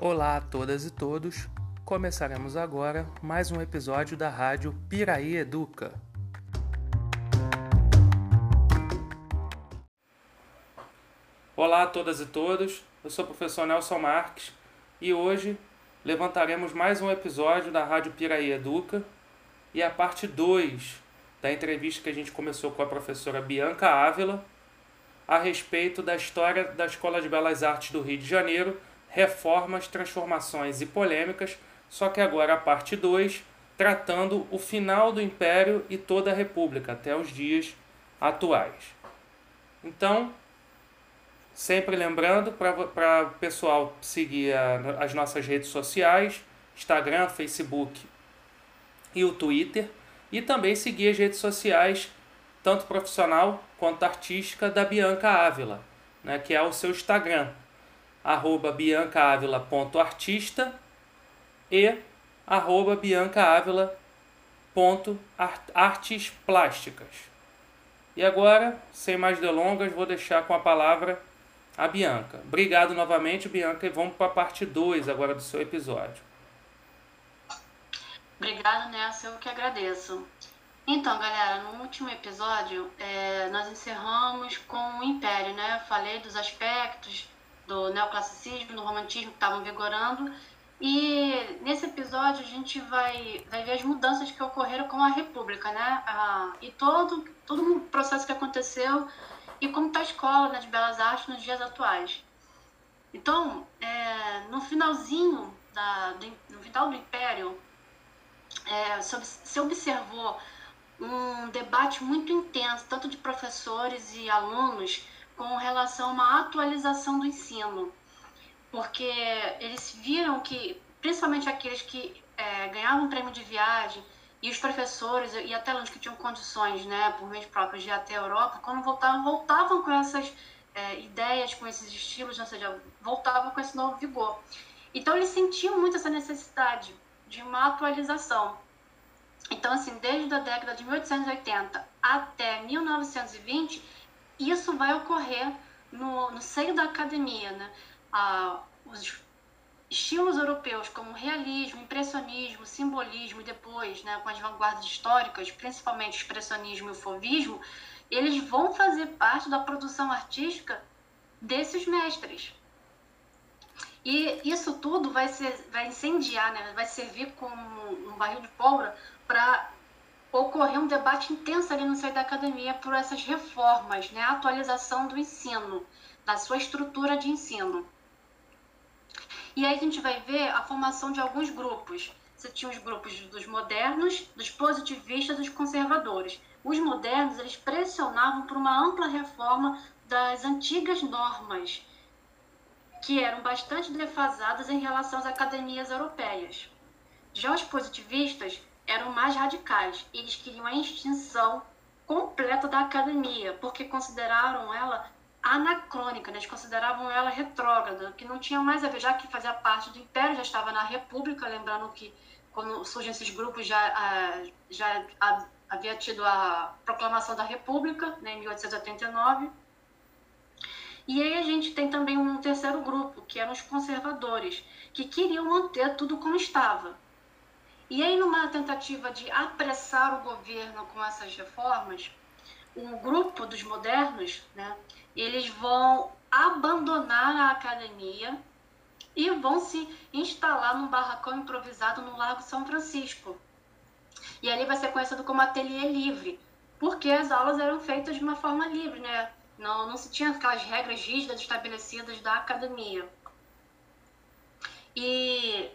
Olá a todas e todos. Começaremos agora mais um episódio da rádio Piraí Educa. Olá a todas e todos. Eu sou o professor Nelson Marques e hoje levantaremos mais um episódio da rádio Piraí Educa e a parte 2 da entrevista que a gente começou com a professora Bianca Ávila a respeito da história da Escola de Belas Artes do Rio de Janeiro, reformas, transformações e polêmicas, só que agora a parte 2, tratando o final do Império e toda a República até os dias atuais. Então, sempre lembrando para o pessoal seguir a, as nossas redes sociais, Instagram, Facebook e o Twitter, e também seguir as redes sociais, tanto profissional quanto artística, da Bianca Ávila, né, que é o seu Instagram, arroba biancaávila.artista e arroba biancaávila.artesplásticas. E agora, sem mais delongas, vou deixar com a palavra a Bianca. Obrigado novamente, Bianca, e vamos para a parte 2 agora do seu episódio. Obrigada, Nelson, eu que agradeço. Então, galera, no último episódio, é, nós encerramos com o Império, né? Falei dos aspectos do neoclassicismo, do romantismo que estavam vigorando. E nesse episódio a gente vai, vai ver as mudanças que ocorreram com a República, né? Ah, e todo, todo o processo que aconteceu e como está a escola né, de Belas Artes nos dias atuais. Então, é, no finalzinho da, do, no final do Império, é, se observou um debate muito intenso, tanto de professores e alunos, com relação a uma atualização do ensino. Porque eles viram que, principalmente aqueles que é, ganhavam prêmio de viagem, e os professores e até alunos que tinham condições, né, por meios próprios de ir até a Europa, quando voltavam, voltavam com essas é, ideias, com esses estilos, ou seja, voltavam com esse novo vigor. Então eles sentiam muito essa necessidade de uma atualização. Então, assim, desde a década de 1880 até 1920, isso vai ocorrer no, no seio da academia, né? Ah, os estilos europeus como realismo, impressionismo, simbolismo e depois, né, com as vanguardas históricas, principalmente o expressionismo e o fovismo, eles vão fazer parte da produção artística desses mestres. E isso tudo vai, ser, vai incendiar, né? vai servir como um barril de pólvora para ocorrer um debate intenso ali no seio da academia por essas reformas, né? a atualização do ensino, da sua estrutura de ensino. E aí a gente vai ver a formação de alguns grupos. Você tinha os grupos dos modernos, dos positivistas, dos conservadores. Os modernos, eles pressionavam por uma ampla reforma das antigas normas que eram bastante defasadas em relação às academias europeias. Já os positivistas eram mais radicais, eles queriam a extinção completa da academia, porque consideraram ela anacrônica, né? eles consideravam ela retrógrada, que não tinha mais a ver, já que fazia parte do Império, já estava na República, lembrando que quando surgem esses grupos já, ah, já havia tido a proclamação da República, né, em 1889, e aí a gente tem também um terceiro grupo, que eram os conservadores, que queriam manter tudo como estava. E aí, numa tentativa de apressar o governo com essas reformas, o grupo dos modernos, né, eles vão abandonar a academia e vão se instalar num barracão improvisado no Lago São Francisco. E ali vai ser conhecido como ateliê livre, porque as aulas eram feitas de uma forma livre, né? Não, não se tinha aquelas regras rígidas estabelecidas da academia. E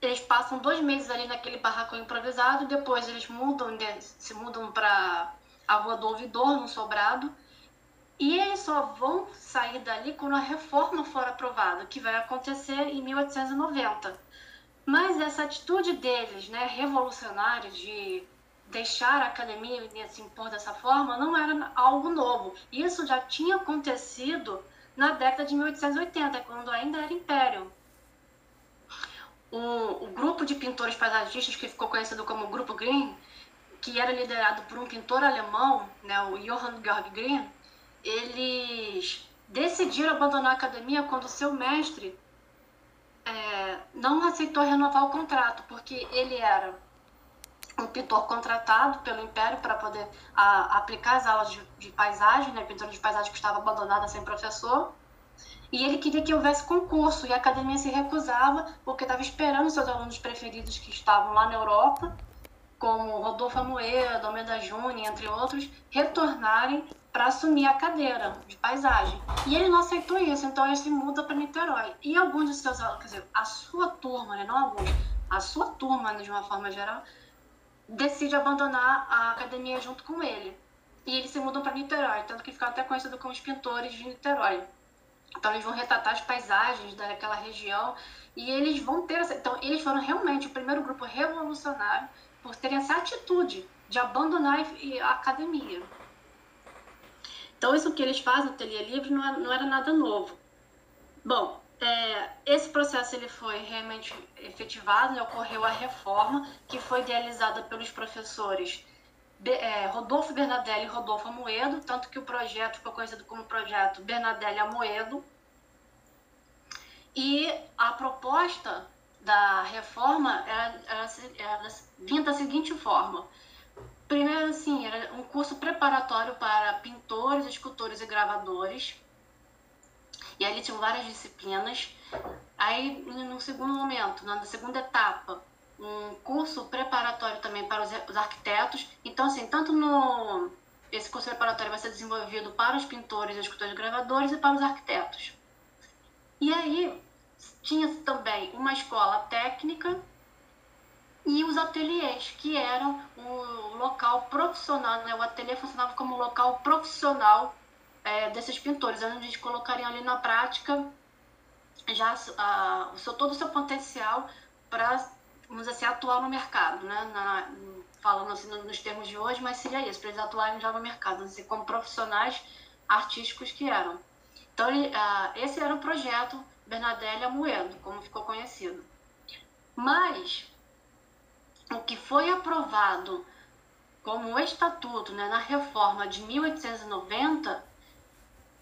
eles passam dois meses ali naquele barracão improvisado, depois eles mudam, né, se mudam para a Rua do Ouvidor, no Sobrado, e eles só vão sair dali quando a reforma for aprovada, que vai acontecer em 1890. Mas essa atitude deles, né, revolucionária, de deixar a academia se assim, impor dessa forma não era algo novo. Isso já tinha acontecido na década de 1880, quando ainda era império. O, o grupo de pintores paisagistas que ficou conhecido como Grupo Green, que era liderado por um pintor alemão, né, o Johann Georg Green, eles decidiram abandonar a academia quando seu mestre é, não aceitou renovar o contrato, porque ele era um pintor contratado pelo Império para poder a, aplicar as aulas de, de, paisagem, né, pintura de paisagem que estava abandonada sem professor. E ele queria que houvesse concurso e a academia se recusava porque estava esperando seus alunos preferidos que estavam lá na Europa, como Rodolfo Amoedo, Almeida Júnior, entre outros, retornarem para assumir a cadeira de paisagem. E ele não aceitou isso, então ele se muda para Niterói. E alguns de seus alunos, quer dizer, a sua turma, né, não alguns, a sua turma, de uma forma geral, decide abandonar a academia junto com ele. E eles se mudam para Niterói, tanto que ficam até conhecidos como os pintores de Niterói. Então eles vão retratar as paisagens daquela região e eles vão ter essa... então eles foram realmente o primeiro grupo revolucionário por terem essa atitude de abandonar a academia. Então isso que eles fazem no Ateliê Livre não era, não era nada novo. Bom, é, esse processo ele foi realmente efetivado, né, ocorreu a reforma, que foi idealizada pelos professores é, Rodolfo Bernadelli e Rodolfo Amoedo, tanto que o projeto ficou conhecido como projeto Bernadelli Amoedo. E a proposta da reforma era, era, era vinha da seguinte forma. Primeiro, assim, era um curso preparatório para pintores, escultores e gravadores. E ali tinham várias disciplinas. Aí, no segundo momento, na segunda etapa, um curso preparatório também para os, os arquitetos. Então, assim, tanto no esse curso preparatório vai ser desenvolvido para os pintores, escultores e gravadores e para os arquitetos. E aí tinha também uma escola técnica e os ateliês, que eram o local profissional, né? o ateliê funcionava como local profissional é, desses pintores, onde eles colocariam ali na prática já a, o seu, todo o seu potencial para vamos dizer assim, atuar no mercado, né? Na, falando assim nos termos de hoje, mas seria isso, para eles atuarem já no mercado, assim, como profissionais artísticos que eram. Então, ele, uh, esse era o projeto Bernadelli Amoedo, como ficou conhecido. Mas, o que foi aprovado como estatuto né, na reforma de 1890,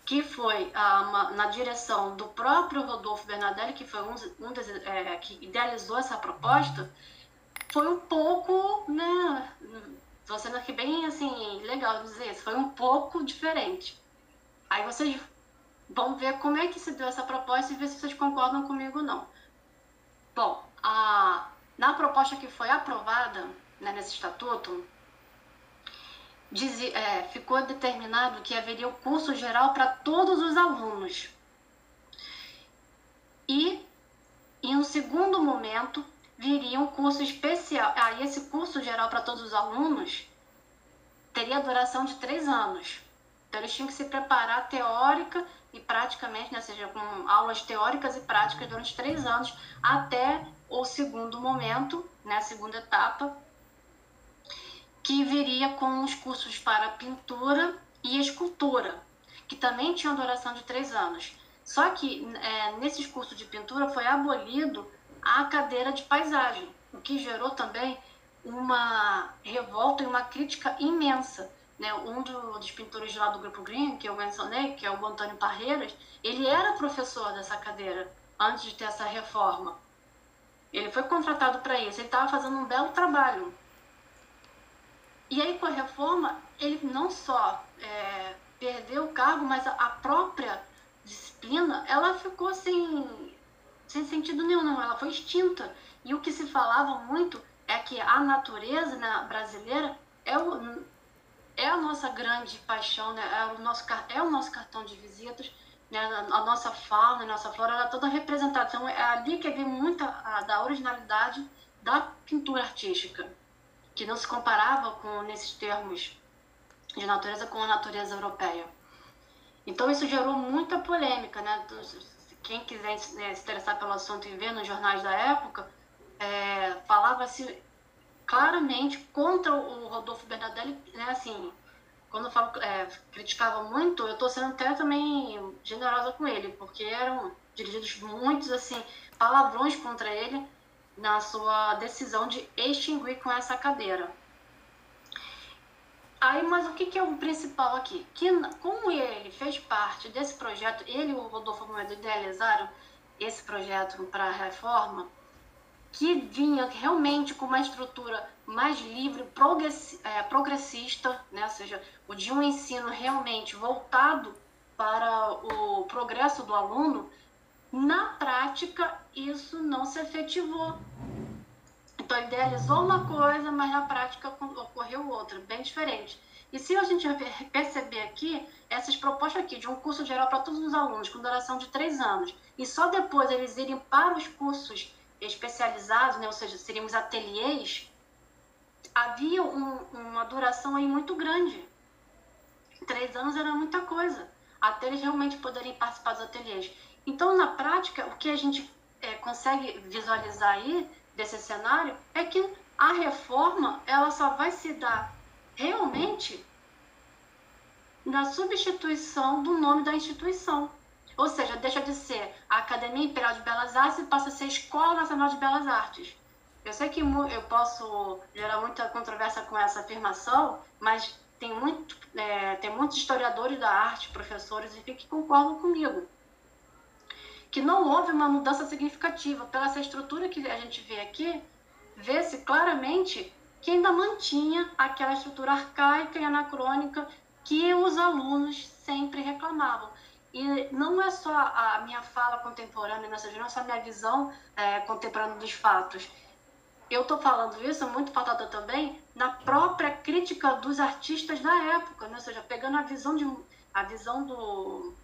que foi ah, uma, na direção do próprio Rodolfo Bernadelli, que foi um, um des, é, que idealizou essa proposta, foi um pouco, né, estou sendo aqui bem assim, legal dizer isso, foi um pouco diferente. Aí vocês vão ver como é que se deu essa proposta e ver se vocês concordam comigo ou não. Bom, a, na proposta que foi aprovada né, nesse estatuto, dizia, é, ficou determinado que haveria o curso geral para todos os alunos. E, em um segundo momento, viria um curso especial. Aí, ah, esse curso geral para todos os alunos teria duração de três anos. Então, eles tinham que se preparar teórica e praticamente, né, seja, com aulas teóricas e práticas durante três anos, até o segundo momento, né, a segunda etapa, que viria com os cursos para pintura e escultura, que também tinham duração de três anos. Só que é, nesses cursos de pintura foi abolido a cadeira de paisagem, o que gerou também uma revolta e uma crítica imensa. Né? Um dos pintores lá do Grupo Green, que eu mencionei, que é o Antônio Parreiras, ele era professor dessa cadeira antes de ter essa reforma. Ele foi contratado para isso, ele estava fazendo um belo trabalho e aí, com a reforma, ele não só é, perdeu o cargo, mas a, própria disciplina, ela ficou sem, sem sentido nenhum, ela foi extinta. E o que se falava muito é que a natureza né, brasileira é, o, é a nossa grande paixão, né, é, o nosso, é o nosso cartão de visitas, né, a, nossa fauna, a nossa flora, ela é toda representada. Então, é ali que vem muita a, da originalidade da pintura artística que não se comparava com nesses termos de natureza com a natureza europeia. Então isso gerou muita polêmica, né? Quem quiser né, se interessar pelo assunto e ver nos jornais da época, é, falava-se claramente contra o Rodolfo Bernadelli, né? Assim, quando eu falo é, criticava muito, eu estou sendo até também generosa com ele, porque eram dirigidos muitos assim palavrões contra ele na sua decisão de extinguir com essa cadeira. Aí, mas o que, que é o principal aqui? Que como ele fez parte desse projeto, ele e o Rodolfo Moedo idealizaram esse projeto para a reforma, que vinha realmente com uma estrutura mais livre, é, progressista, né? ou seja, o de um ensino realmente voltado para o progresso do aluno, na prática isso não se efetivou. Então, idealizou uma coisa, mas na prática ocorreu outra, bem diferente. E se a gente perceber aqui, essas propostas aqui de um curso geral para todos os alunos, com duração de três anos, e só depois eles irem para os cursos especializados, né, ou seja, seríamos ateliês, havia um, uma duração aí muito grande. Três anos era muita coisa, até eles realmente poderem participar dos ateliês. Então, na prática, o que a gente é, consegue visualizar aí desse cenário é que a reforma ela só vai se dar realmente na substituição do nome da instituição. Ou seja, deixa de ser a Academia Imperial de Belas Artes e passa a ser Escola Nacional de Belas Artes. Eu sei que eu posso gerar muita controvérsia com essa afirmação, mas tem, muito, é, tem muitos historiadores da arte, professores, e que concordam comigo. Que não houve uma mudança significativa. Pela essa estrutura que a gente vê aqui, vê-se claramente que ainda mantinha aquela estrutura arcaica e anacrônica que os alunos sempre reclamavam. E não é só a minha fala contemporânea nessa não é só a minha visão é, contemporânea dos fatos. Eu estou falando isso muito pautada também na própria crítica dos artistas da época, né? ou seja, pegando a visão, de, a visão do,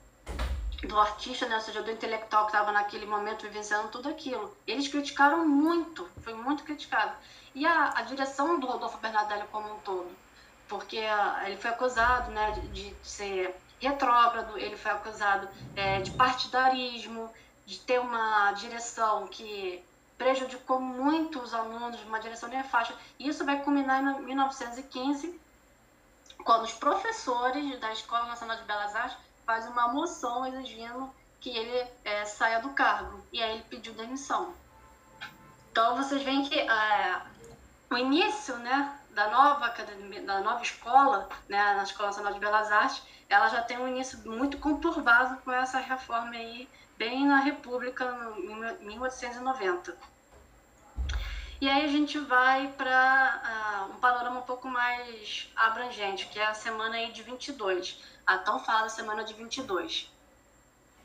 do artista, né? ou seja, do intelectual que estava naquele momento vivenciando tudo aquilo. Eles criticaram muito, foi muito criticado. E a, a direção do Rodolfo Bernardelli como um todo, porque a, ele foi acusado né, de, de ser retrógrado, ele foi acusado é, de partidarismo, de ter uma direção que prejudicou muito os alunos, uma direção nefasta. E isso vai culminar em 1915, quando os professores da Escola Nacional de Belas Artes fazem uma moção exigindo que ele é, saia do cargo. E aí ele pediu demissão. Então vocês veem que é, o início né, da nova academia, da nova escola, né, na Escola Nacional de Belas Artes, ela já tem um início muito conturbado com essa reforma aí, bem na República, em 1890. E aí a gente vai para uh, um panorama um pouco mais abrangente, que é a semana aí de 22, a tão falada semana de 22.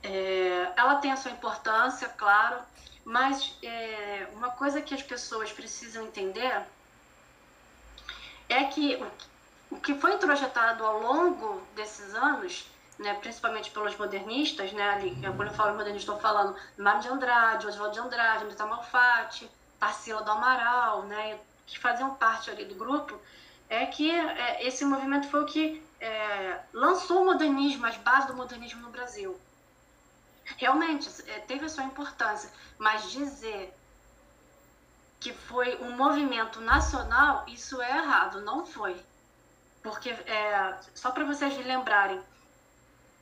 É, ela tem a sua importância, claro, mas é, uma coisa que as pessoas precisam entender é que o que foi introjetado ao longo desses anos, né, principalmente pelos modernistas, né, ali, quando eu falo modernista, estou falando Mário de Andrade, Oswaldo de Andrade, Anita Malfatti, Tarsila do Amaral, né, que faziam parte ali do grupo, é que é, esse movimento foi o que é, lançou o modernismo, as bases do modernismo no Brasil. Realmente, é, teve a sua importância, mas dizer que foi um movimento nacional, isso é errado, não foi. Porque, é, só para vocês lembrarem,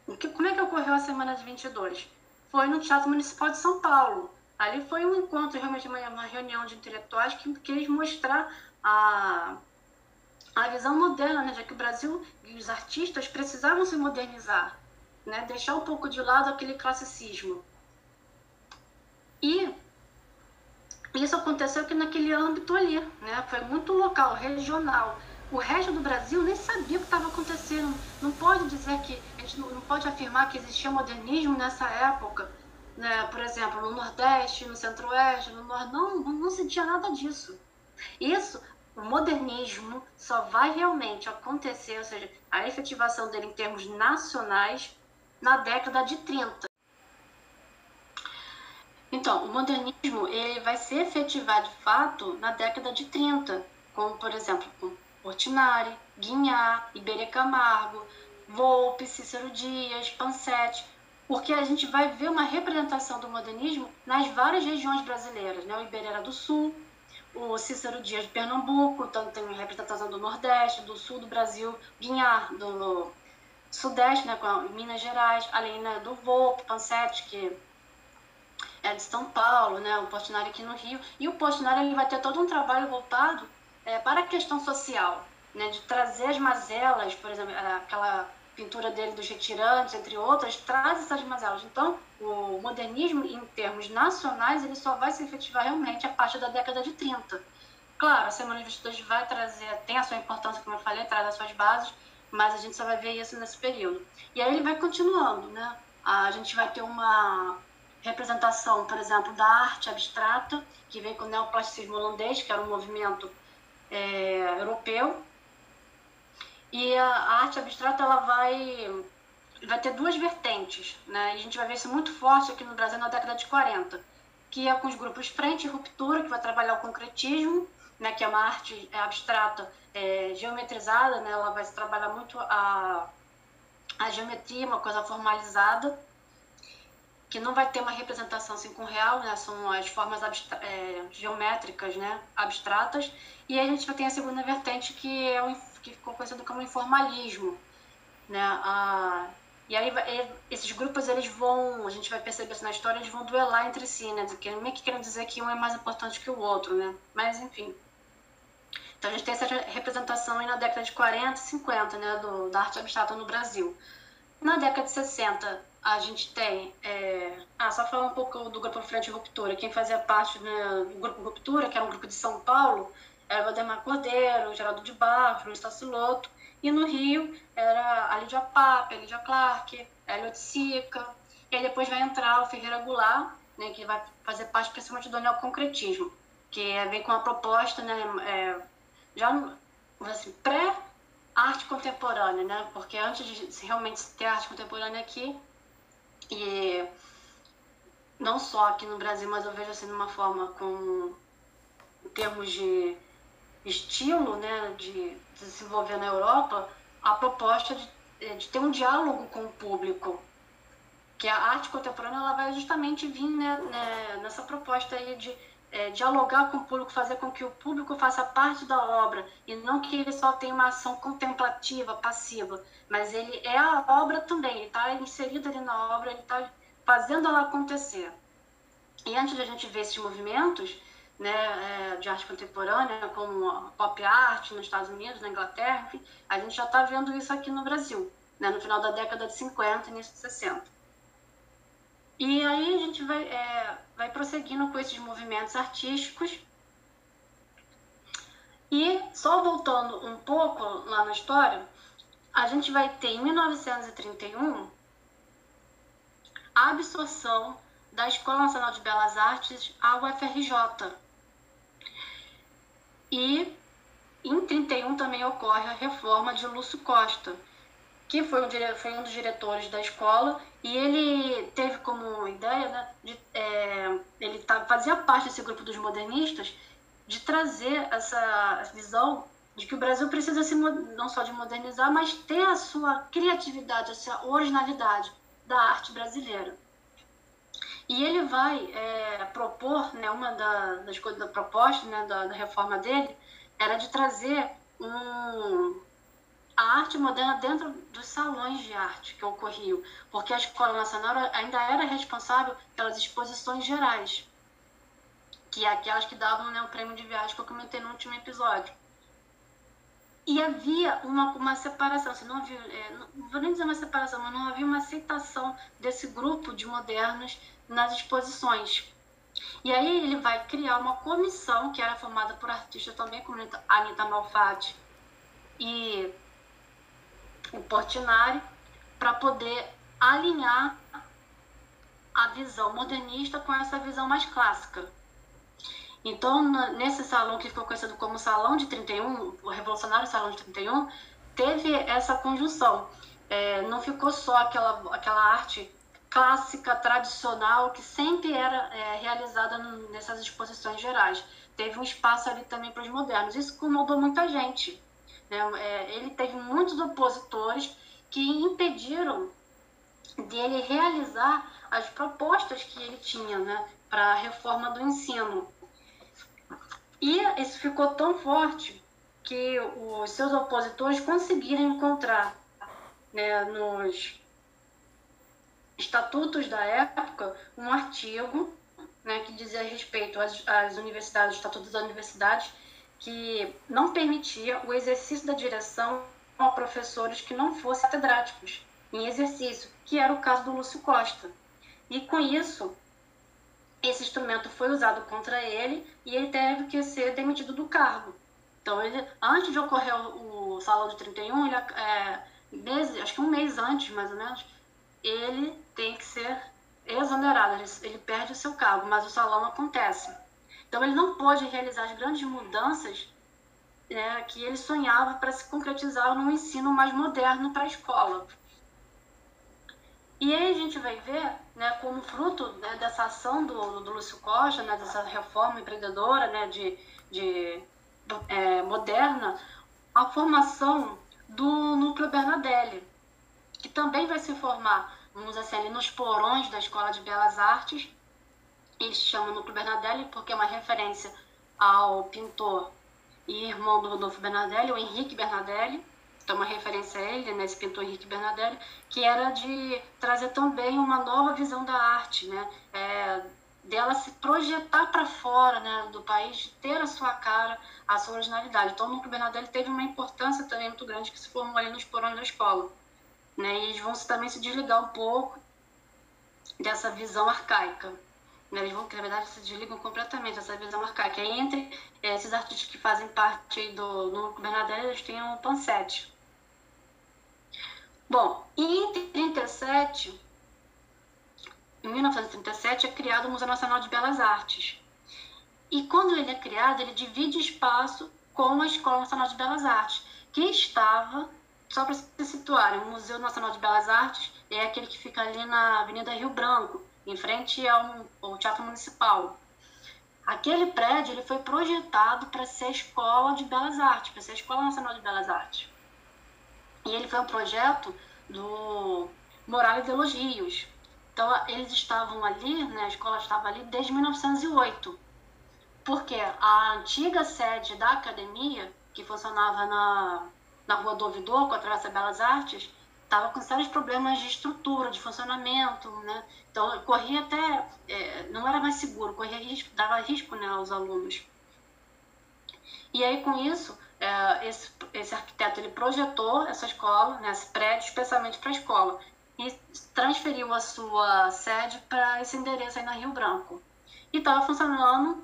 o que, como é que ocorreu a semana de 22? Foi no Teatro Municipal de São Paulo. Ali foi um encontro, realmente uma, uma reunião de intelectuais que quis mostrar a, a visão moderna, né, já que o Brasil e os artistas precisavam se modernizar, né, deixar um pouco de lado aquele classicismo. E isso aconteceu aqui naquele âmbito ali, né? Foi muito local, regional. O resto do Brasil nem sabia o que estava acontecendo. Não pode dizer que a gente não, pode afirmar que existia modernismo nessa época, né? Por exemplo, no Nordeste, no Centro-Oeste, no Norte, não, não, não sentia nada disso. Isso, o modernismo só vai realmente acontecer, ou seja, a efetivação dele em termos nacionais, na década de 30. Então, o modernismo ele vai se efetivar de fato na década de 30, como por exemplo com Portinari, Guignard, Iberê Camargo, Volpe, Cícero Dias, Pansetti, porque a gente vai ver uma representação do modernismo nas várias regiões brasileiras, né? O Iberê era do Sul, o Cícero Dias de Pernambuco, então tem representação do Nordeste, do Sul do Brasil, Guignard do Sudeste, né, com Minas Gerais, além né, do Volpe, Pansetti, que é de São Paulo, né, o Portinari aqui no Rio, e o Portinari ele vai ter todo um trabalho voltado é, para a questão social, né, de trazer as mazelas, por exemplo, aquela pintura dele dos retirantes, entre outras, traz essas mazelas. Então, o modernismo, em termos nacionais, ele só vai se efetivar realmente a partir da década de 30. Claro, a Semana de Vestidores vai trazer, tem a sua importância, como eu falei, traz as suas bases, mas a gente só vai ver isso nesse período. E aí ele vai continuando, né? A gente vai ter uma representação, por exemplo, da arte abstrata, que vem com o neoplasticismo holandês, que era um movimento é, europeu, e a arte abstrata ela vai vai ter duas vertentes, né? E a gente vai ver isso muito forte aqui no Brasil na década de 40, que é com os grupos Frente e Ruptura, que vai trabalhar o concretismo, né? Que é uma arte abstrata é, geometrizada, né? Ela vai trabalhar muito a a geometria, uma coisa formalizada, que não vai ter uma representação assim com real, né? São as formas é, geométricas, né? Abstratas. E a gente vai ter a segunda vertente que é o que ficou conhecido como informalismo, né? Ah, e aí esses grupos eles vão, a gente vai perceber isso na história, eles vão duelar entre si, né? Meio que querendo dizer que um é mais importante que o outro, né? Mas enfim. Então a gente tem essa representação aí na década de 40 e 50, né, do, da arte abstrata no Brasil. Na década de 60, a gente tem. É... Ah, só falar um pouco do grupo Frente Ruptura. Quem fazia parte né, do grupo Ruptura, que era um grupo de São Paulo, era Valdemar Cordeiro, Geraldo de Barros, Luiz Tassiloto, e no Rio era a Lídia Papa, a Lídia Clark, a Elliot Sica, e aí depois vai entrar o Ferreira Goulart, né, que vai fazer parte principalmente do neoconcretismo, que é, vem com uma proposta, né, é, já assim, pré-arte contemporânea, né, porque antes de realmente ter arte contemporânea aqui, e não só aqui no Brasil, mas eu vejo assim de uma forma com em termos de estilo né, de desenvolver na Europa a proposta de, eh, de ter um diálogo com o público. Que a arte contemporânea ela vai justamente vir né, né, nessa proposta aí de é, dialogar com o público, fazer com que o público faça parte da obra e não que ele só tenha uma ação contemplativa, passiva, mas ele é a obra também, ele está inserido ali na obra, ele está fazendo ela acontecer. E antes de a gente ver esses movimentos, né, é, de arte contemporânea, como pop art nos Estados Unidos, na Inglaterra, enfim, a gente já está vendo isso aqui no Brasil, né, no final da década de 50 e início de 60. E aí a gente vai, é, vai prosseguindo com esses movimentos artísticos. E só voltando um pouco lá na história, a gente vai ter em 1931 a absorção da Escola Nacional de Belas Artes à UFRJ, e em 31 também ocorre a reforma de Lúcio Costa, que foi um, foi um dos diretores da escola e ele teve como ideia, né, de, é, ele tá, fazia parte desse grupo dos modernistas, de trazer essa visão de que o Brasil precisa se não só de modernizar, mas ter a sua criatividade, a sua originalidade da arte brasileira. E ele vai é, propor, né, uma da, das coisas da proposta, né, da, da, reforma dele, era de trazer um, a arte moderna dentro dos salões de arte que ocorriam, porque a Escola Nacional ainda era responsável pelas exposições gerais, que é aquelas que davam né, o prêmio de viagem que eu comentei no último episódio. E havia uma, uma separação, assim, não, havia, é, não vou nem dizer uma separação, mas não havia uma aceitação desse grupo de modernos nas exposições. E aí ele vai criar uma comissão que era formada por artistas também, como Anitta Malfatti e o Portinari, para poder alinhar a visão modernista com essa visão mais clássica. Então, nesse salão que ficou conhecido como Salão de 31, o Revolucionário Salão de 31, teve essa conjunção. É, não ficou só aquela, aquela arte clássica, tradicional, que sempre era é, realizada nessas exposições gerais. Teve um espaço ali também para os modernos. Isso incomodou muita gente. Né? É, ele teve muitos opositores que impediram dele realizar as propostas que ele tinha né, para a reforma do ensino. E isso ficou tão forte que os seus opositores conseguiram encontrar né, nos estatutos da época um artigo né, que dizia respeito às, às universidades, estatutos das universidades, que não permitia o exercício da direção a professores que não fossem catedráticos em exercício, que era o caso do Lúcio Costa. E com isso, esse instrumento foi usado contra ele e ele teve que ser demitido do cargo. Então, ele, antes de ocorrer o, o salão de 31, ele, é, mês, acho que um mês antes, mais ou menos, ele tem que ser exonerado, ele, ele perde o seu cargo, mas o salão acontece. Então, ele não pode realizar as grandes mudanças né, que ele sonhava para se concretizar num ensino mais moderno para a escola. E aí a gente vai ver, né, como fruto né, dessa ação do, do Lúcio Costa, né, dessa reforma empreendedora né, de, de é, moderna, a formação do núcleo Bernadelli, que também vai se formar, vamos assim, ali nos porões da Escola de Belas Artes. Eles chamam núcleo Bernadelli porque é uma referência ao pintor e irmão do Rodolfo Bernadelli, o Henrique Bernadelli, então uma referência a ele, né, esse pintor Henrique Bernadelli, que era de trazer também uma nova visão da arte, né, é, dela se projetar para fora né, do país, de ter a sua cara, a sua originalidade. Então, o Núcleo Bernadelli teve uma importância também muito grande que se formou ali nos porões da escola. Né, e eles vão também se desligar um pouco dessa visão arcaica. Né, eles vão, na verdade, se desligam completamente dessa visão arcaica. E entre esses artistas que fazem parte do Núcleo Bernadelli, eles têm o Pansete. Bom, em 1937, em 1937 é criado o Museu Nacional de Belas Artes. E quando ele é criado, ele divide espaço com a Escola Nacional de Belas Artes, que estava, só para se situar, o Museu Nacional de Belas Artes é aquele que fica ali na Avenida Rio Branco, em frente ao, ao Teatro Municipal. Aquele prédio ele foi projetado para ser a Escola de Belas Artes, para ser a Escola Nacional de Belas Artes. E ele foi um projeto do Morales de Elogios, então, eles estavam ali, né, a escola estava ali desde 1908, porque a antiga sede da academia, que funcionava na, na Rua do Ouvidor, com a Travessa Belas Artes, estava com sérios problemas de estrutura, de funcionamento, né? Então, corria até, é, não era mais seguro, corria risco, dava risco né, aos alunos. E aí, com isso, esse, esse arquiteto ele projetou essa escola, né, esse prédio, especialmente para a escola e transferiu a sua sede para esse endereço aí na Rio Branco. E estava funcionando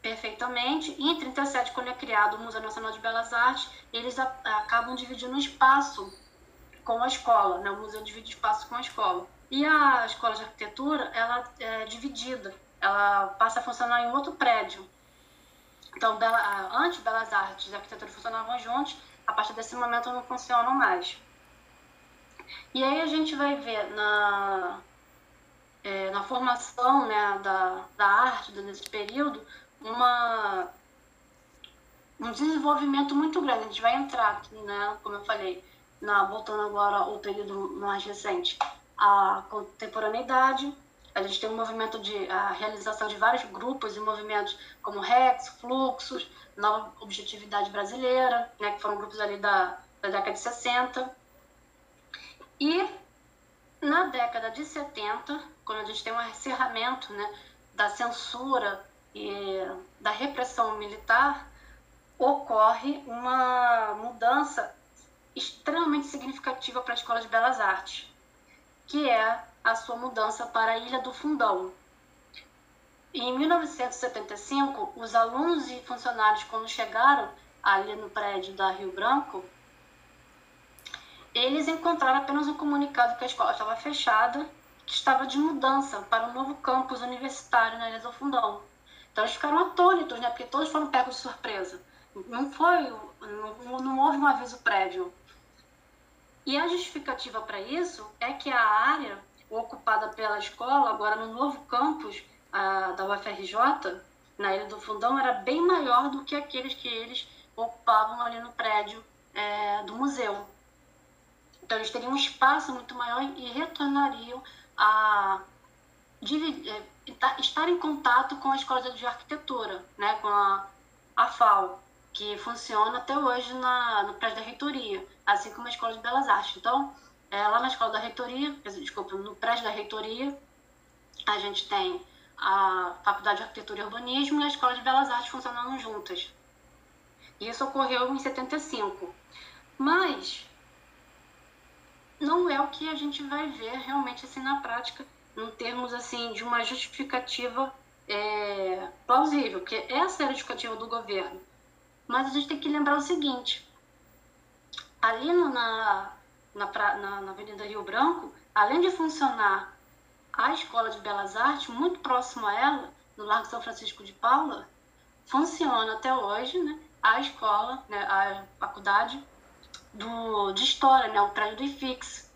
perfeitamente. E em 37, quando é criado o Museu Nacional de Belas Artes, eles a, acabam dividindo espaço com a escola, né? O museu divide espaço com a escola. E a escola de arquitetura, ela é dividida, ela passa a funcionar em outro prédio. Então, Bela, antes Belas Artes e arquitetura funcionavam juntos, a partir desse momento não funcionam mais. E aí a gente vai ver na, é, na formação né, da, da arte nesse período uma, um desenvolvimento muito grande. A gente vai entrar, né, como eu falei, na, voltando agora ao período mais recente, a contemporaneidade. A gente tem um movimento de a realização de vários grupos e movimentos como Rex, Fluxos, Nova Objetividade Brasileira, né, que foram grupos ali da, da década de 60 e na década de 70, quando a gente tem um encerramento né, da censura e da repressão militar, ocorre uma mudança extremamente significativa para a Escola de Belas Artes, que é a sua mudança para a Ilha do Fundão. Em 1975, os alunos e funcionários, quando chegaram ali no prédio da Rio Branco, eles encontraram apenas um comunicado que a escola estava fechada, que estava de mudança para um novo campus universitário na Ilha do Fundão. Então eles ficaram atônitos, né? Porque todos foram pegos de surpresa. Não foi, não, não houve um aviso prévio. E a justificativa para isso é que a área ocupada pela escola, agora no novo campus a, da UFRJ, na Ilha do Fundão, era bem maior do que aqueles que eles ocupavam ali no prédio é, do museu. Então, eles teriam um espaço muito maior e retornariam a é, estar em contato com a escola de arquitetura, né, com a, a FAO, que funciona até hoje na, no prédio da reitoria, assim como a escola de belas artes. Então, é, lá na escola da reitoria, desculpa, no prédio da reitoria, a gente tem a Faculdade de Arquitetura e Urbanismo e a Escola de Belas Artes funcionando juntas. Isso ocorreu em 75. Mas não é o que a gente vai ver realmente assim na prática, em termos assim de uma justificativa é, plausível, porque essa era a justificativa do governo. Mas a gente tem que lembrar o seguinte: ali no, na, na, na, na Avenida Rio Branco, além de funcionar a Escola de Belas Artes, muito próximo a ela, no Largo São Francisco de Paula, funciona até hoje né, a escola, né, a faculdade do, de História, né, o prédio do IFIX.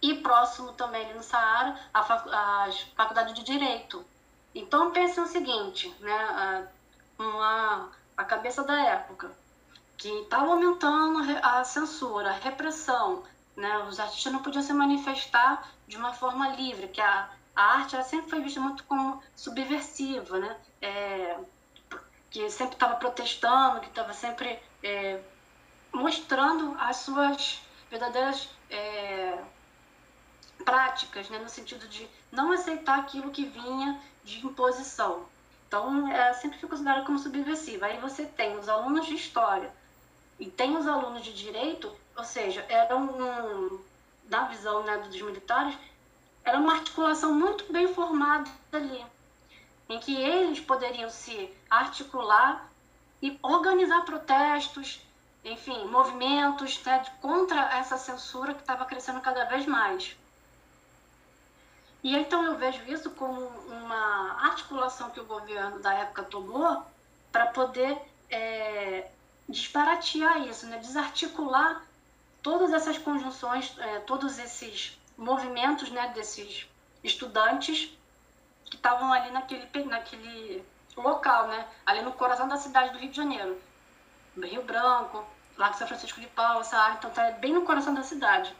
E próximo também ali no Saara, a, fac, a Faculdade de Direito. Então pense o seguinte, né, uma, a cabeça da época, que estava aumentando a censura, a repressão, né, os artistas não podiam se manifestar de uma forma livre, que a, a arte ela sempre foi vista muito como subversiva, né? É, que sempre estava protestando, que estava sempre é, mostrando as suas verdadeiras é, práticas, né? no sentido de não aceitar aquilo que vinha de imposição. Então, é, sempre foi considerado como subversiva. Aí você tem os alunos de história e tem os alunos de direito, ou seja, era um, na visão né, dos militares, era uma articulação muito bem formada ali, em que eles poderiam se articular e organizar protestos, enfim, movimentos né, contra essa censura que estava crescendo cada vez mais. E então eu vejo isso como uma articulação que o governo da época tomou para poder é, disparatear isso, né, desarticular todas essas conjunções, é, todos esses movimentos né, desses estudantes que estavam ali naquele, naquele local, né, ali no coração da cidade do Rio de Janeiro. Rio Branco, Lago São Francisco de Paula, essa área, então está bem no coração da cidade.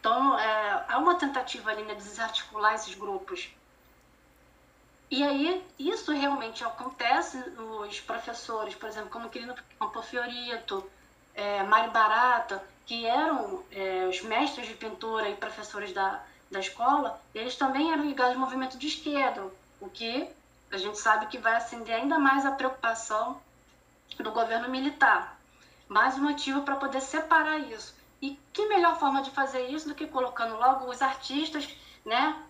Então, é, há uma tentativa ali né, de desarticular esses grupos. E aí, isso realmente acontece nos professores, por exemplo, como Quirino Campofiorito, é, Mário Barata, que eram é, os mestres de pintura e professores da, da escola, eles também eram ligados ao movimento de esquerda, o que a gente sabe que vai acender ainda mais a preocupação do governo militar. Mais um motivo para poder separar isso. E que melhor forma de fazer isso do que colocando logo os artistas, né,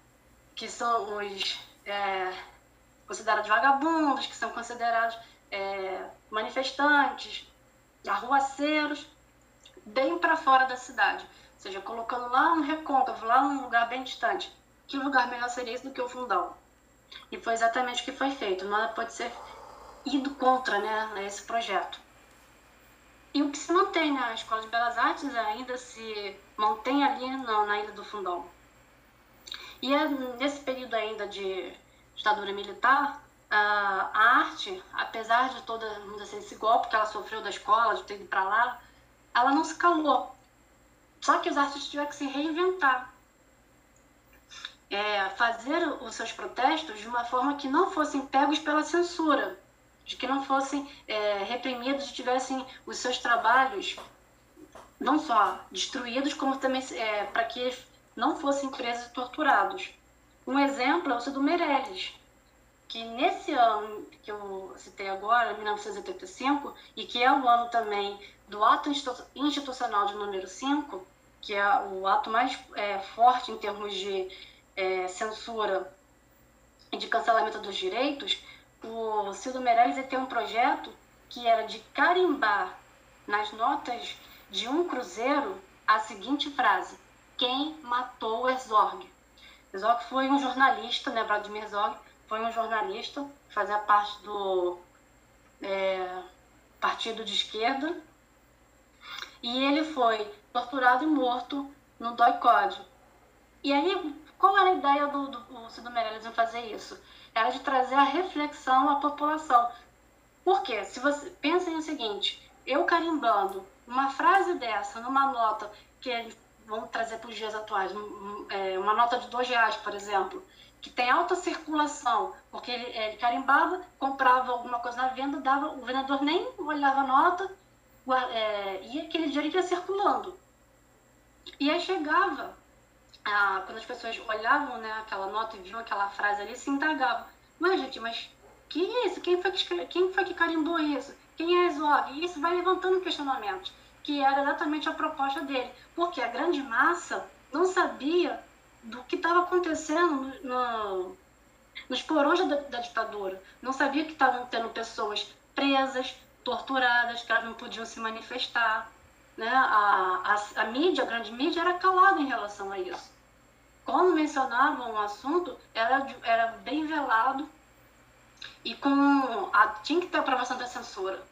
que são os é, considerados vagabundos, que são considerados é, manifestantes, arruaceiros, bem para fora da cidade. Ou seja, colocando lá um recôncavo, lá um lugar bem distante. Que lugar melhor seria isso do que o fundão? E foi exatamente o que foi feito. Nada pode ser ido contra né, esse projeto. E o que se mantém né? Escola de Belas Artes ainda se mantém ali na, na Ilha do Fundão. E é nesse período ainda de ditadura militar, a, arte, apesar de toda assim, esse golpe que ela sofreu da escola, de ter ido para lá, ela não se calou. Só que os artistas tiveram que se reinventar. É, fazer os seus protestos de uma forma que não fossem pegos pela censura, de que não fossem é, reprimidos e tivessem os seus trabalhos não só destruídos, como também é, para que não fossem presos e torturados. Um exemplo é o do Meirelles, que nesse ano que eu citei agora, 1985, e que é o ano também do ato institucional de número 5, que é o ato mais é, forte em termos de é, censura e de cancelamento dos direitos, o Cildo Meirelles tem um projeto que era de carimbar nas notas de um cruzeiro a seguinte frase: Quem matou Herzog? Herzog foi um jornalista, né, Vladimir Herzog foi um jornalista, fazia parte do é, partido de esquerda, e ele foi torturado e morto no Doicode. E aí, qual era a ideia do, do, do Cido Meirelles em fazer isso? Era de trazer a reflexão à população. Por quê? Se você pensa em o seguinte, eu carimbando uma frase dessa numa nota que vamos trazer para os dias atuais, é, uma nota de dois reais, por exemplo, que tem alta circulação, porque ele, ele carimbava, comprava alguma coisa na venda, dava, o vendedor nem olhava a nota, é, e aquele dinheiro ia circulando. E aí chegava, quando as pessoas olhavam né, aquela nota e viam aquela frase ali, se indagavam. Mas, gente, mas que é isso? Quem foi que, quem foi que carimbou isso? Quem é Zog? E isso vai levantando questionamentos, que era exatamente a proposta dele. Porque a grande massa não sabia do que estava acontecendo no, no, nos porões da, da ditadura. Não sabia que estavam tendo pessoas presas, torturadas, que elas não podiam se manifestar. Né? A, a, a mídia, a grande mídia, era calada em relação a isso. Quando mencionavam um assunto, era, era bem velado e com a, tinha que ter aprovação da censura.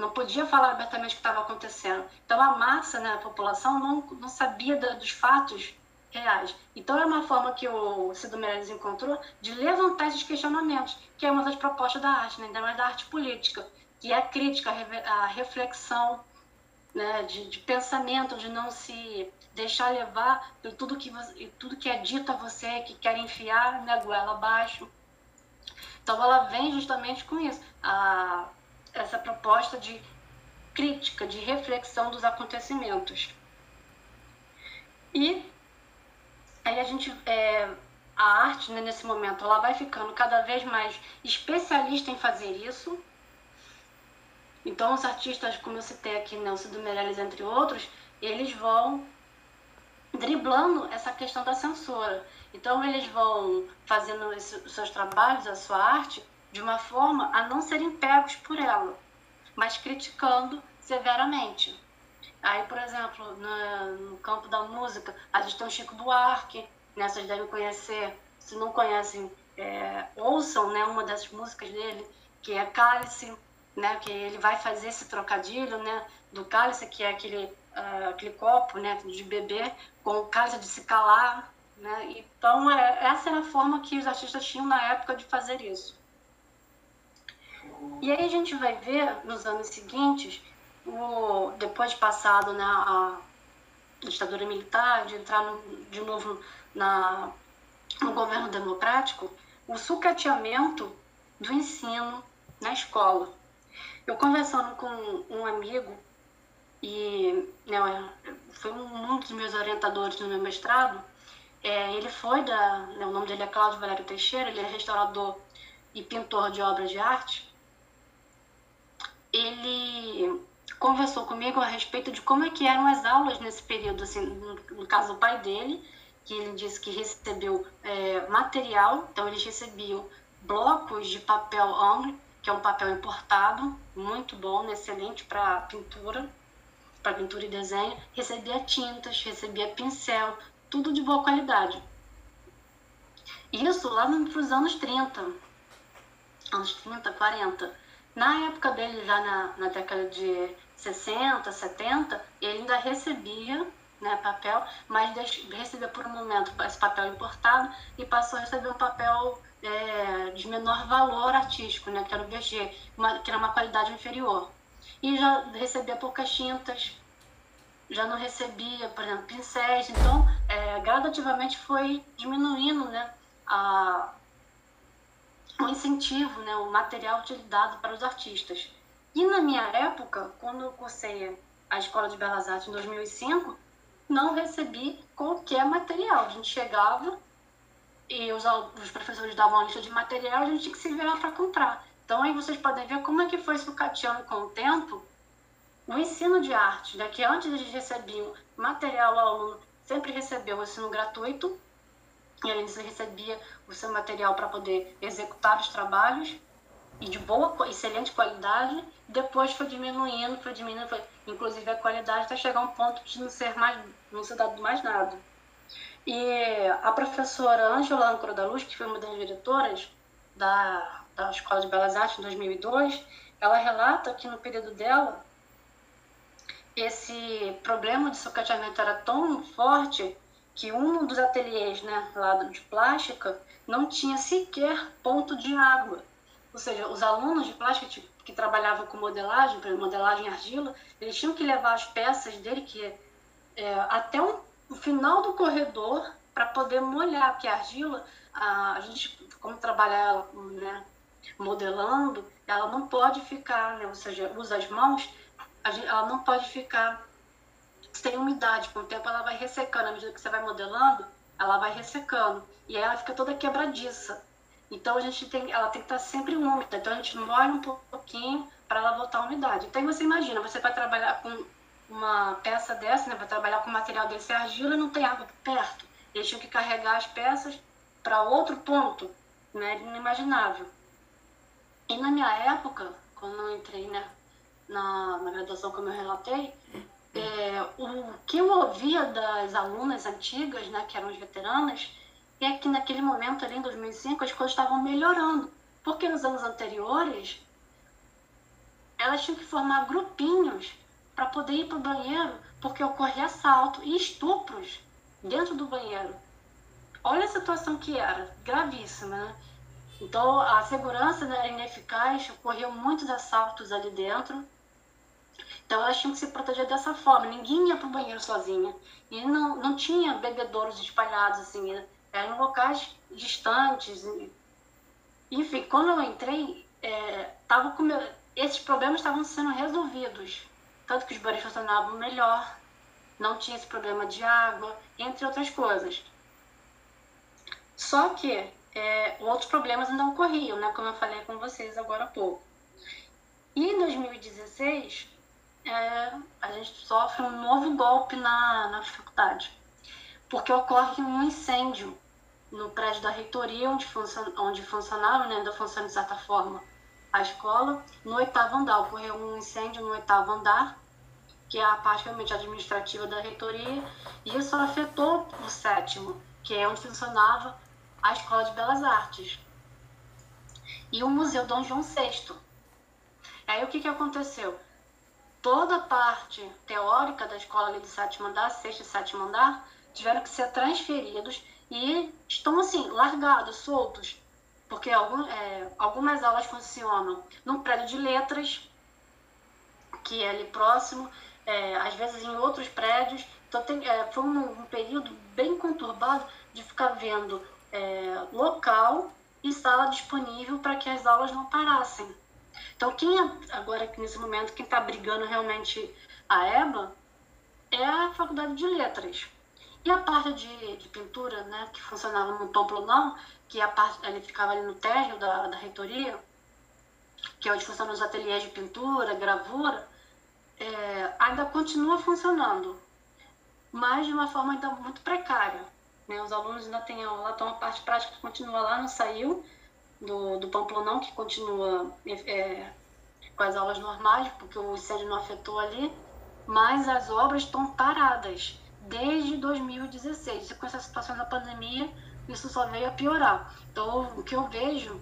Não podia falar abertamente o que estava acontecendo. Então a massa, né, a população, não, não sabia da, dos fatos reais. Então é uma forma que o Cido Meirelles encontrou de levantar esses questionamentos, que é uma das propostas da arte, né, ainda mais da arte política, que é a crítica, a reflexão, né, de, de pensamento, de não se deixar levar por tudo que, você, tudo que é dito a você, que quer enfiar na goela abaixo. Então ela vem justamente com isso, a, essa proposta de crítica, de reflexão dos acontecimentos. E aí a gente, é, a arte né, nesse momento, ela vai ficando cada vez mais especialista em fazer isso. Então os artistas, como eu citei aqui, Nelson do Meirelles, entre outros, eles vão driblando essa questão da censura. Então eles vão fazendo os seus trabalhos, a sua arte, de uma forma a não serem pegos por ela, mas criticando severamente. Aí, por exemplo, no, campo da música, a gente tem o Chico Buarque, né, vocês devem conhecer, se não conhecem, é, ouçam né, uma das músicas dele, que é Cálice, né, que ele vai fazer esse trocadilho né, do cálice, que é aquele, uh, aquele copo né, de beber, com o cálice de se calar. Né? Então, é, essa era a forma que os artistas tinham na época de fazer isso. E aí a gente vai ver, nos anos seguintes, o, depois de passado né, a ditadura militar, de entrar no, de novo na, no governo democrático, o sucateamento do ensino na escola. Eu conversando com um amigo, e né, foi um dos meus orientadores no meu mestrado, é, ele foi da. Né, o nome dele é Cláudio Valério Teixeira, ele é restaurador e pintor de obras de arte. Ele conversou comigo a respeito de como é que eram as aulas nesse período, assim, no, caso o pai dele, que ele disse que recebeu é, material, então eles recebiam blocos de papel angle, que é um papel importado, muito bom, excelente para pintura, para pintura e desenho, recebia tintas, recebia pincel, tudo de boa qualidade. Isso lá nos anos 30, anos 30, 40. Na época dele, já na, na década de 60, 70, ele ainda recebia né, papel, mas recebia por um momento esse papel importado e passou a receber um papel é, de menor valor artístico, né, que era o VG, uma, que era uma qualidade inferior. E já recebia poucas tintas, já não recebia, por exemplo, pincéis. Então, é, gradativamente foi diminuindo né, a, o incentivo, né, o material utilizado para os artistas. E na minha época, quando eu cursei a Escola de Belas Artes em 2005, não recebi qualquer material. A gente chegava e os, os professores davam uma lista de material, a gente tinha que se virar para comprar. Então aí vocês podem ver como é que foi sucateando com o tempo o ensino de arte, né, que antes eles recebiam material, o aluno sempre recebeu o ensino gratuito, e ele recebia o seu material para poder executar os trabalhos, e de boa, excelente qualidade, depois foi diminuindo, foi diminuindo, foi, inclusive a qualidade até chegar a um ponto de não ser mais, não ser dado mais nada. E a professora Ângela Ancora da Luz, que foi uma das diretoras da, da Escola de Belas Artes em 2002, ela relata que no período dela esse problema de sucateamento era tão forte que um dos ateliês né, lá de plástica não tinha sequer ponto de água. Ou seja, os alunos de plástica que, trabalhavam com modelagem, por modelagem argila, eles tinham que levar as peças dele que é, até um, o final do corredor para poder molhar, porque a argila, a, a gente, como trabalhar né, modelando, ela não pode ficar, né, ou seja, usa as mãos, gente, ela não pode ficar sem umidade. Com o tempo ela vai ressecando. À medida que você vai modelando, ela vai ressecando. E aí ela fica toda quebradiça. Então a gente tem, ela tem que estar sempre úmida. Então a gente molha um pouquinho para ela voltar à unidade. Então você imagina, você vai trabalhar com uma peça dessa, né, vai trabalhar com material desse argila, não tem água perto. Eles tinham que carregar as peças para outro ponto, né, inimaginável. E na minha época, quando eu entrei né, na, na graduação, como eu relatei, é, o que eu ouvia das alunas antigas, né, que eram as veteranas, é que naquele momento ali em 2005 as coisas estavam melhorando. Porque nos anos anteriores elas tinham que formar grupinhos para poder ir para o banheiro, porque ocorria assalto e estupros dentro do banheiro. Olha a situação que era, gravíssima, né? Então a segurança era ineficaz, ocorriam muitos assaltos ali dentro. Então elas tinham que se proteger dessa forma. Ninguém ia para o banheiro sozinha. E não, não tinha bebedouros espalhados assim. Eram locais distantes. Enfim, quando eu entrei, é, tava com meu, esses problemas estavam sendo resolvidos. Tanto que os banheiros funcionavam melhor, não tinha esse problema de água, entre outras coisas. Só que é, outros problemas ainda ocorriam, né, como eu falei com vocês agora há pouco. E em 2016, é, a gente sofre um novo golpe na, na faculdade, porque ocorre um incêndio no prédio da reitoria, onde, funcion, onde funcionava, né, ainda funciona de certa forma, a escola. No oitavo andar, ocorreu um incêndio no oitavo andar, que é a parte realmente administrativa da reitoria, e isso afetou o sétimo, que é onde funcionava a Escola de Belas Artes. E o Museu Dom João VI. Aí o que, que aconteceu? Toda a parte teórica da escola do sétimo andar, sexto e sétimo andar, tiveram que ser transferidos e estão assim, largados, soltos, porque algum, é, algumas aulas funcionam num prédio de letras, que é ali próximo, é, às vezes em outros prédios. Então tem, é, foi um, um, período bem conturbado de ficar vendo é, local e sala disponível para que as aulas não parassem. Então quem é, agora nesse momento quem está brigando realmente a EBA é a Faculdade de Letras. E a parte de, de pintura, né, que funcionava no Pamplonão, que a parte, ele ficava ali no térreo da, da reitoria, que é onde funcionam os ateliês de pintura, gravura, é, ainda continua funcionando, mas de uma forma ainda muito precária. Né? Os alunos ainda têm aula, então a parte prática continua lá, não saiu do, do Pamplonão, que continua é, com as aulas normais, porque o incêndio não afetou ali, mas as obras estão paradas desde 2016. E com essa situação da pandemia, isso só veio a piorar. Então, o que eu vejo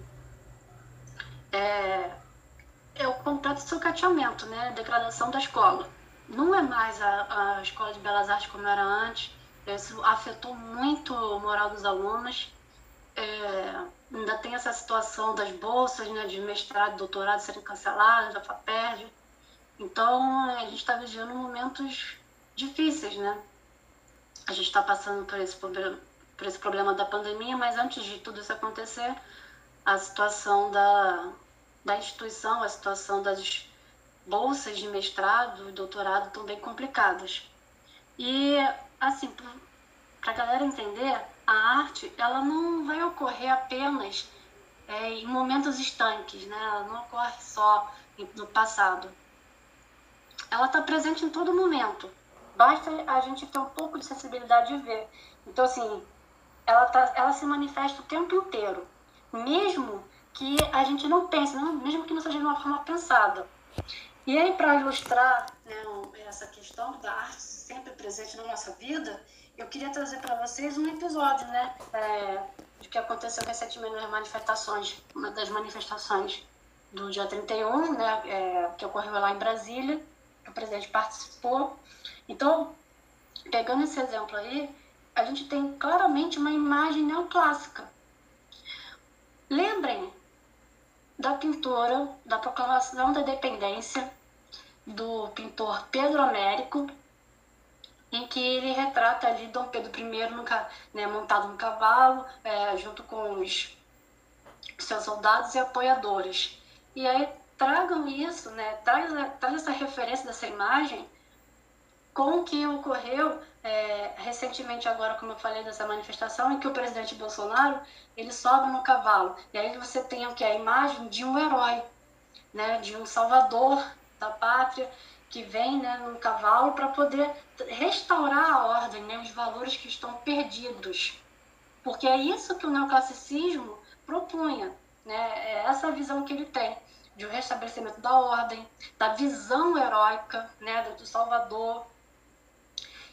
é, é o completo sucateamento, né? degradação da escola. Não é mais a, a escola de belas artes como era antes. Isso afetou muito o moral dos alunos. É, ainda tem essa situação das bolsas né, de mestrado doutorado serem canceladas, da FAPERJ. Então, a gente está vivendo momentos difíceis, né? a gente está passando por esse, por esse problema da pandemia, mas antes de tudo isso acontecer, a situação da, da instituição, a situação das bolsas de mestrado e doutorado estão bem complicadas. E, assim, para a galera entender, a arte ela não vai ocorrer apenas é, em momentos estanques, né? ela não ocorre só no passado. Ela está presente em todo momento. Basta a gente ter um pouco de sensibilidade de ver. Então, assim, ela, tá, ela se manifesta o tempo inteiro. Mesmo que a gente não pense, não, mesmo que não seja de uma forma pensada. E aí, para ilustrar né, essa questão da arte sempre presente na nossa vida, eu queria trazer para vocês um episódio, né, é, de que aconteceu recentemente nas manifestações, uma das manifestações do dia 31, né, é, que ocorreu lá em Brasília, o presidente participou, então, pegando esse exemplo aí, a gente tem claramente uma imagem neoclássica. Lembrem da pintura da proclamação da independência do pintor Pedro Américo, em que ele retrata ali Dom Pedro I né, montado no cavalo, é, junto com os seus soldados e apoiadores. E aí tragam isso, né, traz, traz essa referência dessa imagem com o que ocorreu é, recentemente agora, como eu falei, dessa manifestação, em que o presidente Bolsonaro ele sobe no cavalo. E aí você tem o que? A imagem de um herói. né, de um salvador da pátria que vem né, cavalo para poder restaurar a ordem, né, os valores que estão perdidos. Porque é isso que o neoclassicismo propunha, né, é essa visão que ele tem de um restabelecimento da ordem, da visão heróica né, do Salvador,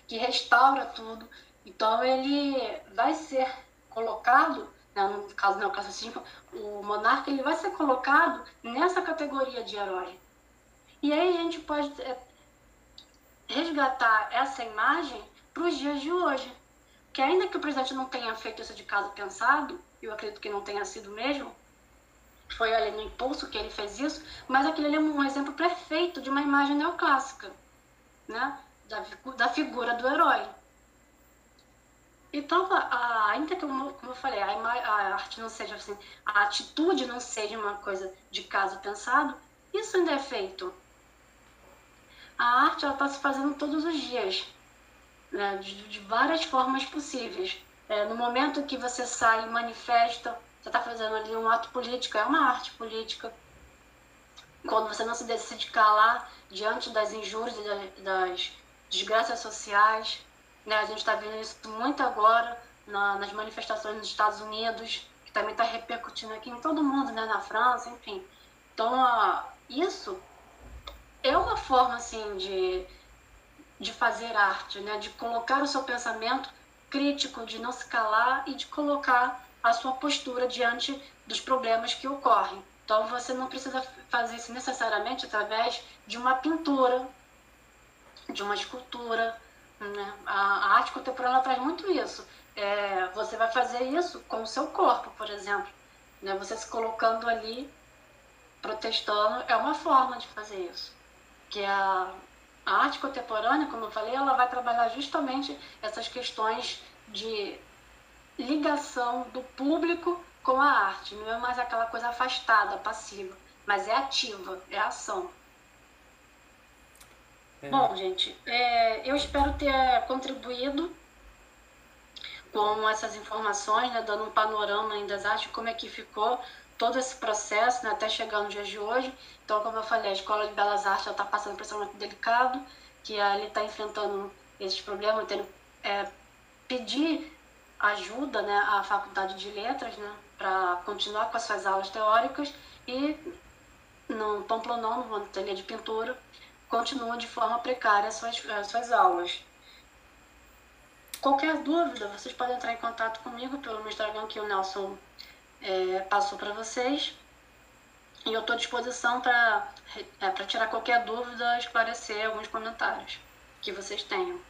que restaura tudo. Então ele vai ser colocado, né, no caso do neoclassicismo, o monarca ele vai ser colocado nessa categoria de herói. E aí a gente pode é, resgatar essa imagem para os dias de hoje. Que ainda que o presidente não tenha feito isso de caso pensado, eu acredito que não tenha sido mesmo, foi ali no impulso que ele fez isso, mas aquele é um exemplo perfeito de uma imagem neoclássica, né? da, da figura do herói. Então, a, ainda que, como, como eu falei, a, a, arte não seja assim, a atitude não seja uma coisa de caso pensado, isso ainda é feito. A arte está se fazendo todos os dias, né, de, de várias formas possíveis. É, no momento que você sai e manifesta, você está fazendo ali um ato político, é uma arte política. Quando você não se decide calar diante das injúrias das desgraças sociais, né? a gente está vendo isso muito agora na, nas manifestações nos Estados Unidos, que também está repercutindo aqui em todo mundo, né? na França, enfim. Então, isso é uma forma assim de, de fazer arte, né? de colocar o seu pensamento crítico, de não se calar e de colocar a sua postura diante dos problemas que ocorrem. Então você não precisa fazer isso necessariamente através de uma pintura, de uma escultura. Né? A, arte contemporânea traz muito isso. É, você vai fazer isso com o seu corpo, por exemplo. Né? Você se colocando ali, protestando, é uma forma de fazer isso. Que a, a arte contemporânea, como eu falei, ela vai trabalhar justamente essas questões de ligação do público com a arte. Não é mais aquela coisa afastada, passiva, mas é ativa, é ação. É. Bom, gente, é, eu espero ter contribuído com essas informações, né, dando um panorama ainda das artes, como é que ficou todo esse processo né, até chegar no dia de hoje. Então, como eu falei, a Escola de Belas Artes está passando por um momento delicado, que ele está enfrentando esses problemas, tendo é, pedir ajuda né, à Faculdade de Letras né, para continuar com as suas aulas teóricas e no Pamplonão, no ateliê de pintura, continua de forma precária as suas, as suas aulas. Qualquer dúvida, vocês podem entrar em contato comigo pelo meu Instagram que o Nelson é, passou para vocês. E eu estou à disposição para é, tirar qualquer dúvida, esclarecer alguns comentários que vocês tenham.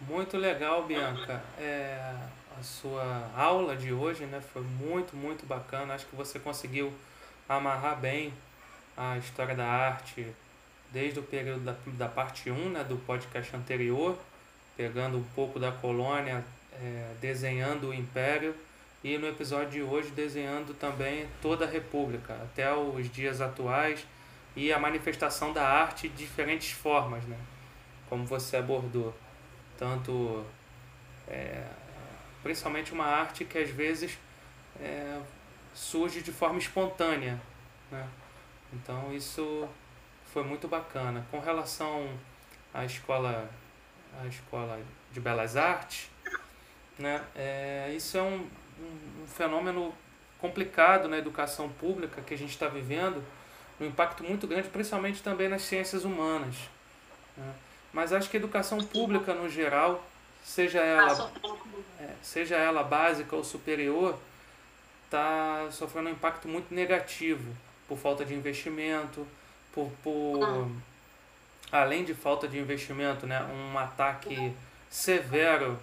Muito legal, Bianca. É, a sua aula de hoje né, foi muito, muito bacana. Acho que você conseguiu amarrar bem a história da arte desde o período da, da parte 1 né, do podcast anterior, pegando um pouco da colônia, é, desenhando o império, e no episódio de hoje desenhando também toda a república, até os dias atuais, e a manifestação da arte de diferentes formas, né, como você abordou. Tanto é, principalmente uma arte que às vezes é, surge de forma espontânea. Né? Então isso foi muito bacana. Com relação à escola, à escola de belas artes, né? É, isso é um, um, um fenômeno complicado na educação pública que a gente está vivendo, um impacto muito grande, principalmente também nas ciências humanas. Né? Mas acho que a educação pública no geral seja ela, é, seja ela básica ou superior, está sofrendo um impacto muito negativo por falta de investimento, por, por ah. além de falta de investimento, né, um ataque severo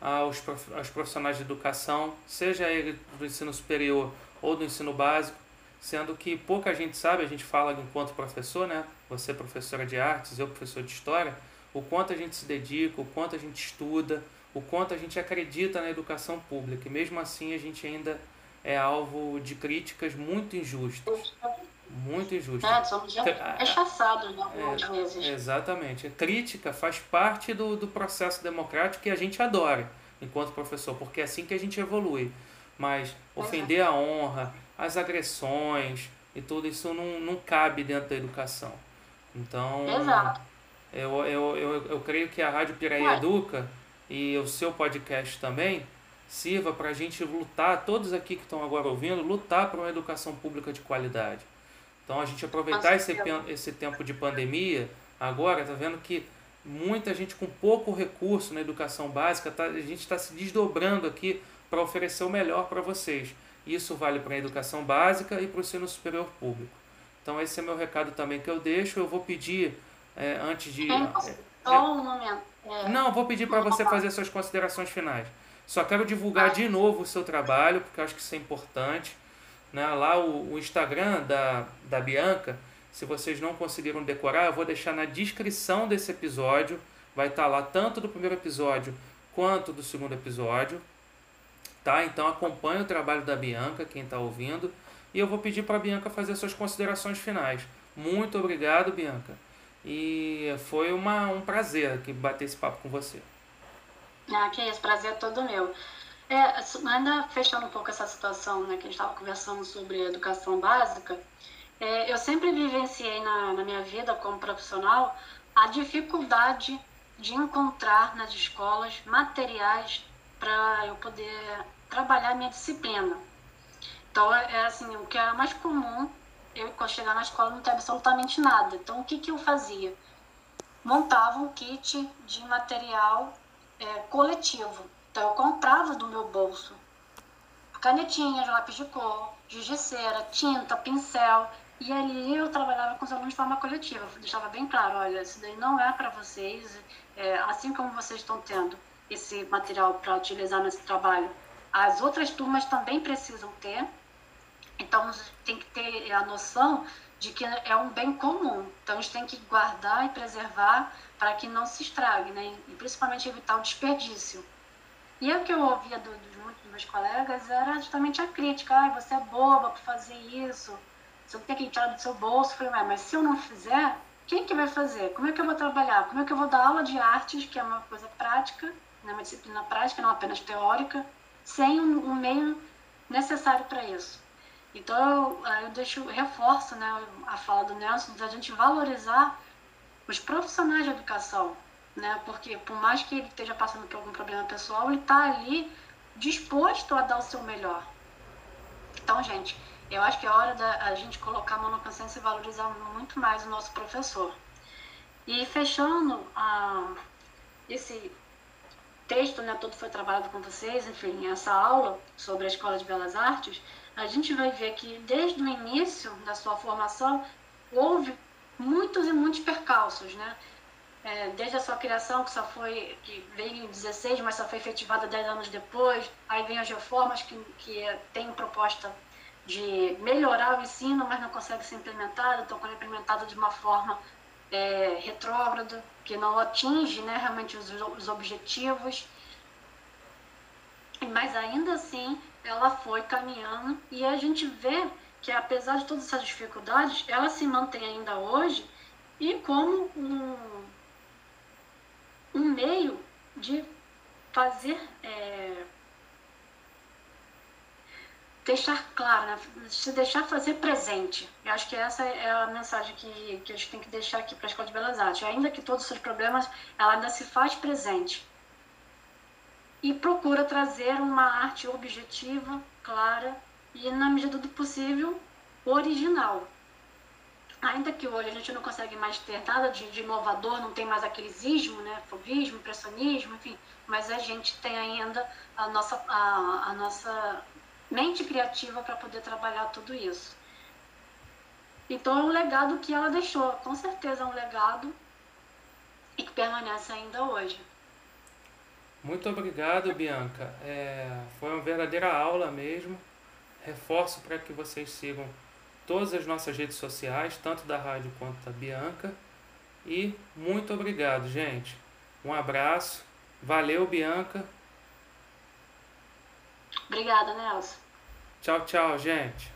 aos, aos profissionais de educação, seja ele do ensino superior ou do ensino básico, sendo que pouca gente sabe, a gente fala enquanto professor, né, você professora de artes, eu professor de história, o quanto a gente se dedica, o quanto a gente estuda, o quanto a gente acredita na educação pública. E mesmo assim a gente ainda é alvo de críticas muito injustas. Muito injustas. É, somos rechaçados né, é, vezes. Exatamente. A crítica faz parte do, do processo democrático que a gente adora enquanto professor, porque é assim que a gente evolui. Mas ofender a honra, as agressões, e tudo isso não, não cabe dentro da educação. Então, Exato. Eu, eu, eu, eu creio que a Rádio Piraí Educa e o seu podcast também sirva para a gente lutar, todos aqui que estão agora ouvindo, lutar por uma educação pública de qualidade. Então a gente aproveitar esse, esse tempo de pandemia, agora, tá vendo que muita gente com pouco recurso na educação básica, tá, a gente está se desdobrando aqui para oferecer o melhor para vocês. Isso vale para a educação básica e para o ensino superior público. Então esse é meu recado também que eu deixo. Eu vou pedir é, antes de. É, só um momento. É. Não, vou pedir para você fazer suas considerações finais. Só quero divulgar ah. de novo o seu trabalho, porque acho que isso é importante. Né? Lá o, o Instagram da, da Bianca, se vocês não conseguiram decorar, eu vou deixar na descrição desse episódio. Vai estar tá lá tanto do primeiro episódio quanto do segundo episódio. Tá? Então acompanhe o trabalho da Bianca, quem está ouvindo. E eu vou pedir para a Bianca fazer suas considerações finais. Muito obrigado, Bianca. E foi uma, um prazer aqui bater esse papo com você. Ah, que isso, prazer é todo meu. É, ainda fechando um pouco essa situação né, que a gente estava conversando sobre educação básica, é, eu sempre vivenciei na, na minha vida como profissional a dificuldade de encontrar nas escolas materiais para eu poder trabalhar minha disciplina. Então, é, é assim, o que é mais comum eu, quando chegar na escola, não tem absolutamente nada. Então, o que, que eu fazia? Montava um kit de material é, coletivo. Então, eu comprava do meu bolso canetinhas, lápis de cor, giz de cera, tinta, pincel. E ali eu trabalhava com os alunos de forma coletiva. Eu deixava bem claro, olha, isso daí não é para vocês. É, assim como vocês estão tendo esse material para utilizar nesse trabalho, as outras turmas também precisam ter. Então, tem que ter a noção de que é um bem comum. Então, a gente tem que guardar e preservar para que não se estrague, né? E principalmente evitar o desperdício. E o que eu ouvia do, do, muitos dos meus colegas era justamente a crítica. Ah, você é boba por fazer isso. Você tem que tirar do seu bolso. Eu falei, mas se eu não fizer, quem que vai fazer? Como é que eu vou trabalhar? Como é que eu vou dar aula de artes, que é uma coisa prática, né? uma disciplina prática, não apenas teórica, sem um, um meio necessário para isso? Então eu, eu deixo, reforço né, a fala do Nelson da gente valorizar os profissionais de educação, né? Porque por mais que ele esteja passando por algum problema pessoal, ele está ali disposto a dar o seu melhor. Então, gente, eu acho que é hora da gente colocar a mão na consciência e valorizar muito mais o nosso professor. E fechando a, esse texto, né, todo foi trabalhado com vocês, enfim, essa aula sobre a Escola de Belas Artes, a gente vai ver que desde o início da sua formação houve muitos e muitos percalços, né? É, desde a sua criação, que só foi, que veio em 16, mas só foi efetivada 10 anos depois, aí vem as reformas que, que têm proposta de melhorar o ensino, mas não consegue ser implementada, estão sendo implementada de uma forma é, retrógrada, que não atinge né, realmente os, os objetivos. Mas ainda assim, ela foi caminhando e a gente vê que apesar de todas essas dificuldades, ela se mantém ainda hoje e como um, um meio de fazer é, deixar claro, né? se deixar fazer presente. Eu acho que essa é a mensagem que, que a gente tem que deixar aqui para a Escola de Belas Artes. Ainda que todos os seus problemas, ela ainda se faz presente e procura trazer uma arte objetiva, clara e, na medida do possível, original. Ainda que hoje a gente não consegue mais ter nada de, de inovador, não tem mais aquele ismo, né, fovismo, impressionismo, enfim, mas a gente tem ainda a nossa, a, a nossa mente criativa para poder trabalhar tudo isso. Então é um legado que ela deixou, com certeza é um legado e que permanece ainda hoje. Muito obrigado, Bianca. É, foi uma verdadeira aula mesmo. Reforço para que vocês sigam todas as nossas redes sociais, tanto da rádio quanto da Bianca. E muito obrigado, gente. Um abraço. Valeu, Bianca. Obrigada, Nelson. Tchau, tchau, gente.